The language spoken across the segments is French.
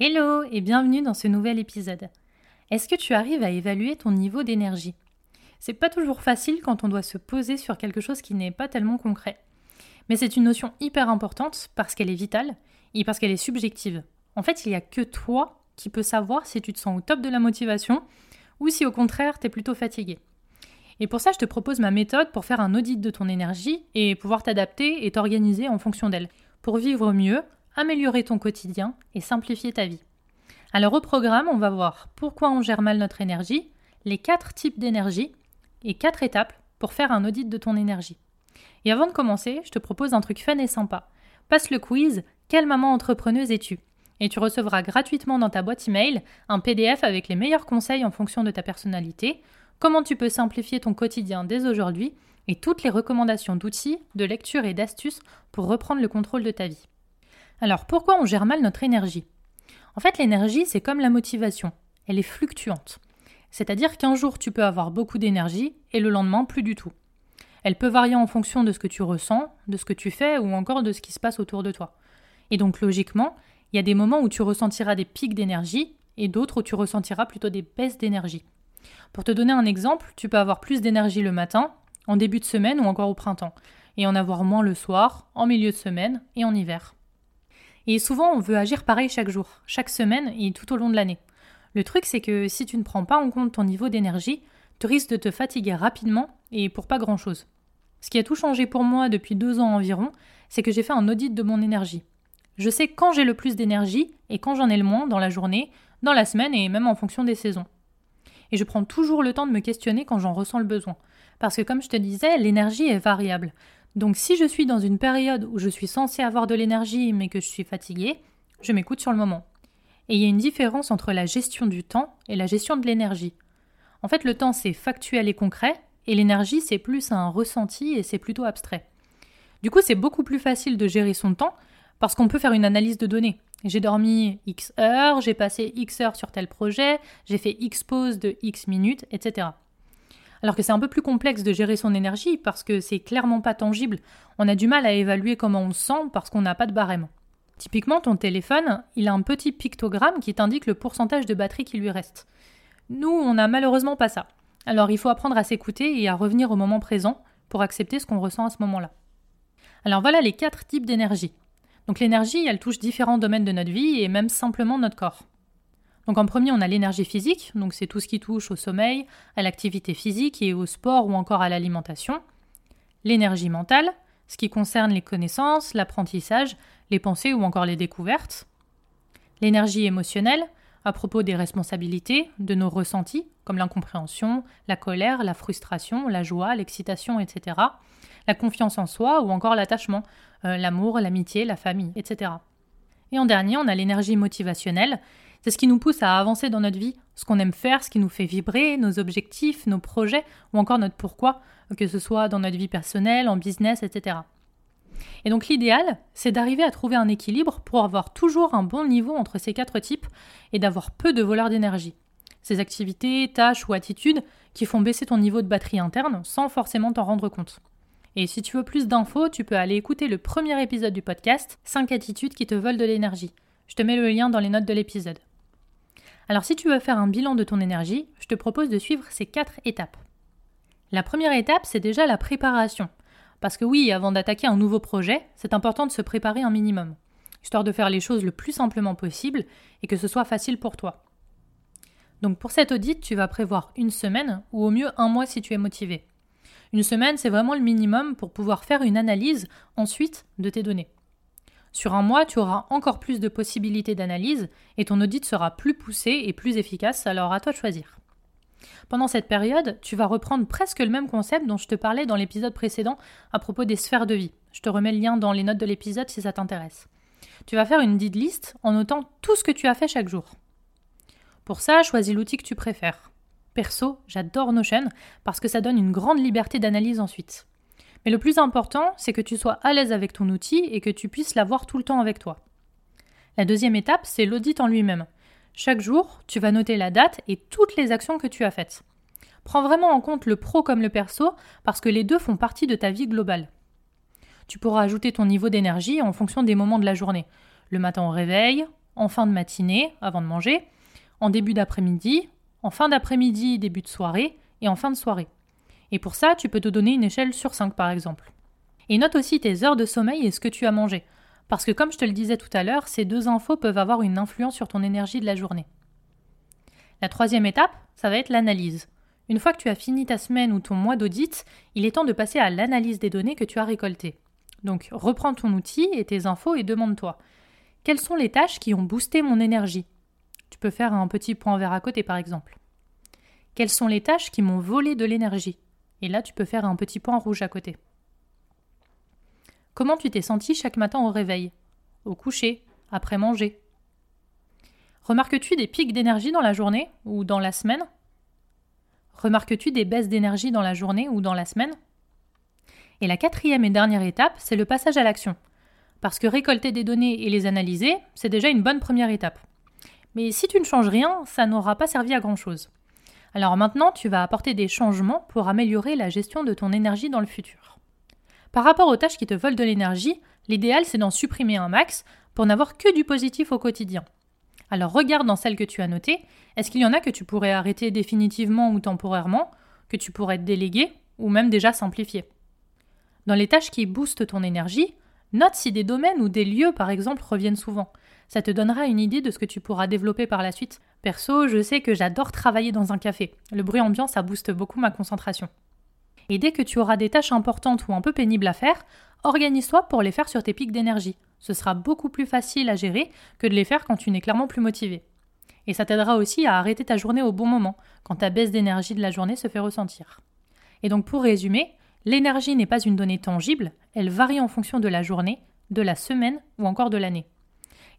Hello et bienvenue dans ce nouvel épisode. Est-ce que tu arrives à évaluer ton niveau d'énergie? C'est pas toujours facile quand on doit se poser sur quelque chose qui n'est pas tellement concret. Mais c'est une notion hyper importante parce qu'elle est vitale et parce qu'elle est subjective. En fait, il n'y a que toi qui peux savoir si tu te sens au top de la motivation ou si au contraire tu es plutôt fatigué. Et pour ça, je te propose ma méthode pour faire un audit de ton énergie et pouvoir t'adapter et t'organiser en fonction d'elle, pour vivre mieux améliorer ton quotidien et simplifier ta vie. Alors au programme, on va voir pourquoi on gère mal notre énergie, les quatre types d'énergie et quatre étapes pour faire un audit de ton énergie. Et avant de commencer, je te propose un truc fun et sympa. Passe le quiz Quelle maman entrepreneuse es-tu? Et tu recevras gratuitement dans ta boîte email un PDF avec les meilleurs conseils en fonction de ta personnalité, comment tu peux simplifier ton quotidien dès aujourd'hui et toutes les recommandations d'outils, de lecture et d'astuces pour reprendre le contrôle de ta vie. Alors pourquoi on gère mal notre énergie? En fait, l'énergie, c'est comme la motivation. Elle est fluctuante. C'est-à-dire qu'un jour, tu peux avoir beaucoup d'énergie et le lendemain, plus du tout. Elle peut varier en fonction de ce que tu ressens, de ce que tu fais ou encore de ce qui se passe autour de toi. Et donc, logiquement, il y a des moments où tu ressentiras des pics d'énergie et d'autres où tu ressentiras plutôt des baisses d'énergie. Pour te donner un exemple, tu peux avoir plus d'énergie le matin, en début de semaine ou encore au printemps, et en avoir moins le soir, en milieu de semaine et en hiver. Et souvent, on veut agir pareil chaque jour, chaque semaine et tout au long de l'année. Le truc, c'est que si tu ne prends pas en compte ton niveau d'énergie, tu risques de te fatiguer rapidement et pour pas grand-chose. Ce qui a tout changé pour moi depuis deux ans environ, c'est que j'ai fait un audit de mon énergie. Je sais quand j'ai le plus d'énergie et quand j'en ai le moins dans la journée, dans la semaine et même en fonction des saisons. Et je prends toujours le temps de me questionner quand j'en ressens le besoin. Parce que comme je te disais, l'énergie est variable. Donc si je suis dans une période où je suis censée avoir de l'énergie mais que je suis fatiguée, je m'écoute sur le moment. Et il y a une différence entre la gestion du temps et la gestion de l'énergie. En fait, le temps c'est factuel et concret, et l'énergie c'est plus un ressenti et c'est plutôt abstrait. Du coup, c'est beaucoup plus facile de gérer son temps parce qu'on peut faire une analyse de données. J'ai dormi X heures, j'ai passé X heures sur tel projet, j'ai fait X pause de X minutes, etc. Alors que c'est un peu plus complexe de gérer son énergie parce que c'est clairement pas tangible. On a du mal à évaluer comment on se sent parce qu'on n'a pas de barème. Typiquement, ton téléphone, il a un petit pictogramme qui t'indique le pourcentage de batterie qui lui reste. Nous, on n'a malheureusement pas ça. Alors il faut apprendre à s'écouter et à revenir au moment présent pour accepter ce qu'on ressent à ce moment-là. Alors voilà les quatre types d'énergie. Donc l'énergie, elle touche différents domaines de notre vie et même simplement notre corps. Donc en premier, on a l'énergie physique, donc c'est tout ce qui touche au sommeil, à l'activité physique et au sport ou encore à l'alimentation. L'énergie mentale, ce qui concerne les connaissances, l'apprentissage, les pensées ou encore les découvertes. L'énergie émotionnelle, à propos des responsabilités, de nos ressentis, comme l'incompréhension, la colère, la frustration, la joie, l'excitation, etc. La confiance en soi ou encore l'attachement, euh, l'amour, l'amitié, la famille, etc. Et en dernier, on a l'énergie motivationnelle, c'est ce qui nous pousse à avancer dans notre vie, ce qu'on aime faire, ce qui nous fait vibrer, nos objectifs, nos projets ou encore notre pourquoi, que ce soit dans notre vie personnelle, en business, etc. Et donc l'idéal, c'est d'arriver à trouver un équilibre pour avoir toujours un bon niveau entre ces quatre types et d'avoir peu de voleurs d'énergie. Ces activités, tâches ou attitudes qui font baisser ton niveau de batterie interne sans forcément t'en rendre compte. Et si tu veux plus d'infos, tu peux aller écouter le premier épisode du podcast 5 attitudes qui te volent de l'énergie. Je te mets le lien dans les notes de l'épisode. Alors si tu veux faire un bilan de ton énergie, je te propose de suivre ces quatre étapes. La première étape, c'est déjà la préparation. Parce que oui, avant d'attaquer un nouveau projet, c'est important de se préparer un minimum, histoire de faire les choses le plus simplement possible et que ce soit facile pour toi. Donc pour cet audit, tu vas prévoir une semaine ou au mieux un mois si tu es motivé. Une semaine, c'est vraiment le minimum pour pouvoir faire une analyse ensuite de tes données. Sur un mois, tu auras encore plus de possibilités d'analyse et ton audit sera plus poussé et plus efficace, alors à toi de choisir. Pendant cette période, tu vas reprendre presque le même concept dont je te parlais dans l'épisode précédent à propos des sphères de vie. Je te remets le lien dans les notes de l'épisode si ça t'intéresse. Tu vas faire une did list en notant tout ce que tu as fait chaque jour. Pour ça, choisis l'outil que tu préfères. Perso, j'adore Notion parce que ça donne une grande liberté d'analyse ensuite. Mais le plus important, c'est que tu sois à l'aise avec ton outil et que tu puisses l'avoir tout le temps avec toi. La deuxième étape, c'est l'audit en lui-même. Chaque jour, tu vas noter la date et toutes les actions que tu as faites. Prends vraiment en compte le pro comme le perso parce que les deux font partie de ta vie globale. Tu pourras ajouter ton niveau d'énergie en fonction des moments de la journée. Le matin au réveil, en fin de matinée, avant de manger, en début d'après-midi, en fin d'après-midi, début de soirée et en fin de soirée. Et pour ça, tu peux te donner une échelle sur 5 par exemple. Et note aussi tes heures de sommeil et ce que tu as mangé. Parce que comme je te le disais tout à l'heure, ces deux infos peuvent avoir une influence sur ton énergie de la journée. La troisième étape, ça va être l'analyse. Une fois que tu as fini ta semaine ou ton mois d'audit, il est temps de passer à l'analyse des données que tu as récoltées. Donc reprends ton outil et tes infos et demande-toi quelles sont les tâches qui ont boosté mon énergie? Tu peux faire un petit point vert à côté par exemple. Quelles sont les tâches qui m'ont volé de l'énergie? Et là tu peux faire un petit point rouge à côté. Comment tu t'es senti chaque matin au réveil? Au coucher? Après manger? Remarques-tu des pics d'énergie dans la journée ou dans la semaine? Remarques-tu des baisses d'énergie dans la journée ou dans la semaine? Et la quatrième et dernière étape, c'est le passage à l'action. Parce que récolter des données et les analyser, c'est déjà une bonne première étape. Mais si tu ne changes rien, ça n'aura pas servi à grand-chose. Alors maintenant, tu vas apporter des changements pour améliorer la gestion de ton énergie dans le futur. Par rapport aux tâches qui te volent de l'énergie, l'idéal c'est d'en supprimer un max pour n'avoir que du positif au quotidien. Alors regarde dans celles que tu as notées, est-ce qu'il y en a que tu pourrais arrêter définitivement ou temporairement, que tu pourrais déléguer ou même déjà simplifier? Dans les tâches qui boostent ton énergie, Note si des domaines ou des lieux, par exemple, reviennent souvent. Ça te donnera une idée de ce que tu pourras développer par la suite. Perso, je sais que j'adore travailler dans un café. Le bruit ambiant, ça booste beaucoup ma concentration. Et dès que tu auras des tâches importantes ou un peu pénibles à faire, organise-toi pour les faire sur tes pics d'énergie. Ce sera beaucoup plus facile à gérer que de les faire quand tu n'es clairement plus motivé. Et ça t'aidera aussi à arrêter ta journée au bon moment, quand ta baisse d'énergie de la journée se fait ressentir. Et donc pour résumer, L'énergie n'est pas une donnée tangible, elle varie en fonction de la journée, de la semaine ou encore de l'année.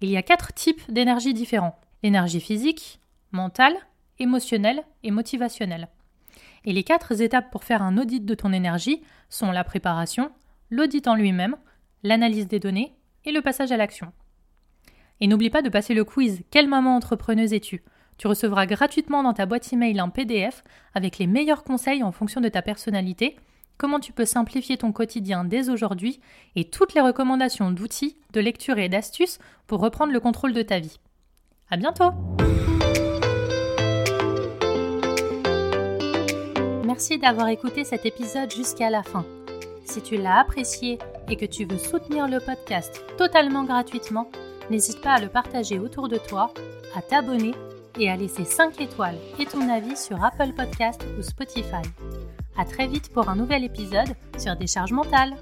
Il y a quatre types d'énergie différents. L'énergie physique, mentale, émotionnelle et motivationnelle. Et les quatre étapes pour faire un audit de ton énergie sont la préparation, l'audit en lui-même, l'analyse des données et le passage à l'action. Et n'oublie pas de passer le quiz Quelle maman entrepreneuse es-tu? Tu recevras gratuitement dans ta boîte email un PDF avec les meilleurs conseils en fonction de ta personnalité comment tu peux simplifier ton quotidien dès aujourd'hui et toutes les recommandations d'outils, de lecture et d'astuces pour reprendre le contrôle de ta vie. À bientôt! Merci d'avoir écouté cet épisode jusqu'à la fin. Si tu l'as apprécié et que tu veux soutenir le podcast totalement gratuitement, n'hésite pas à le partager autour de toi, à t'abonner et à laisser 5 étoiles et ton avis sur Apple Podcast ou Spotify. À très vite pour un nouvel épisode sur Décharge mentale.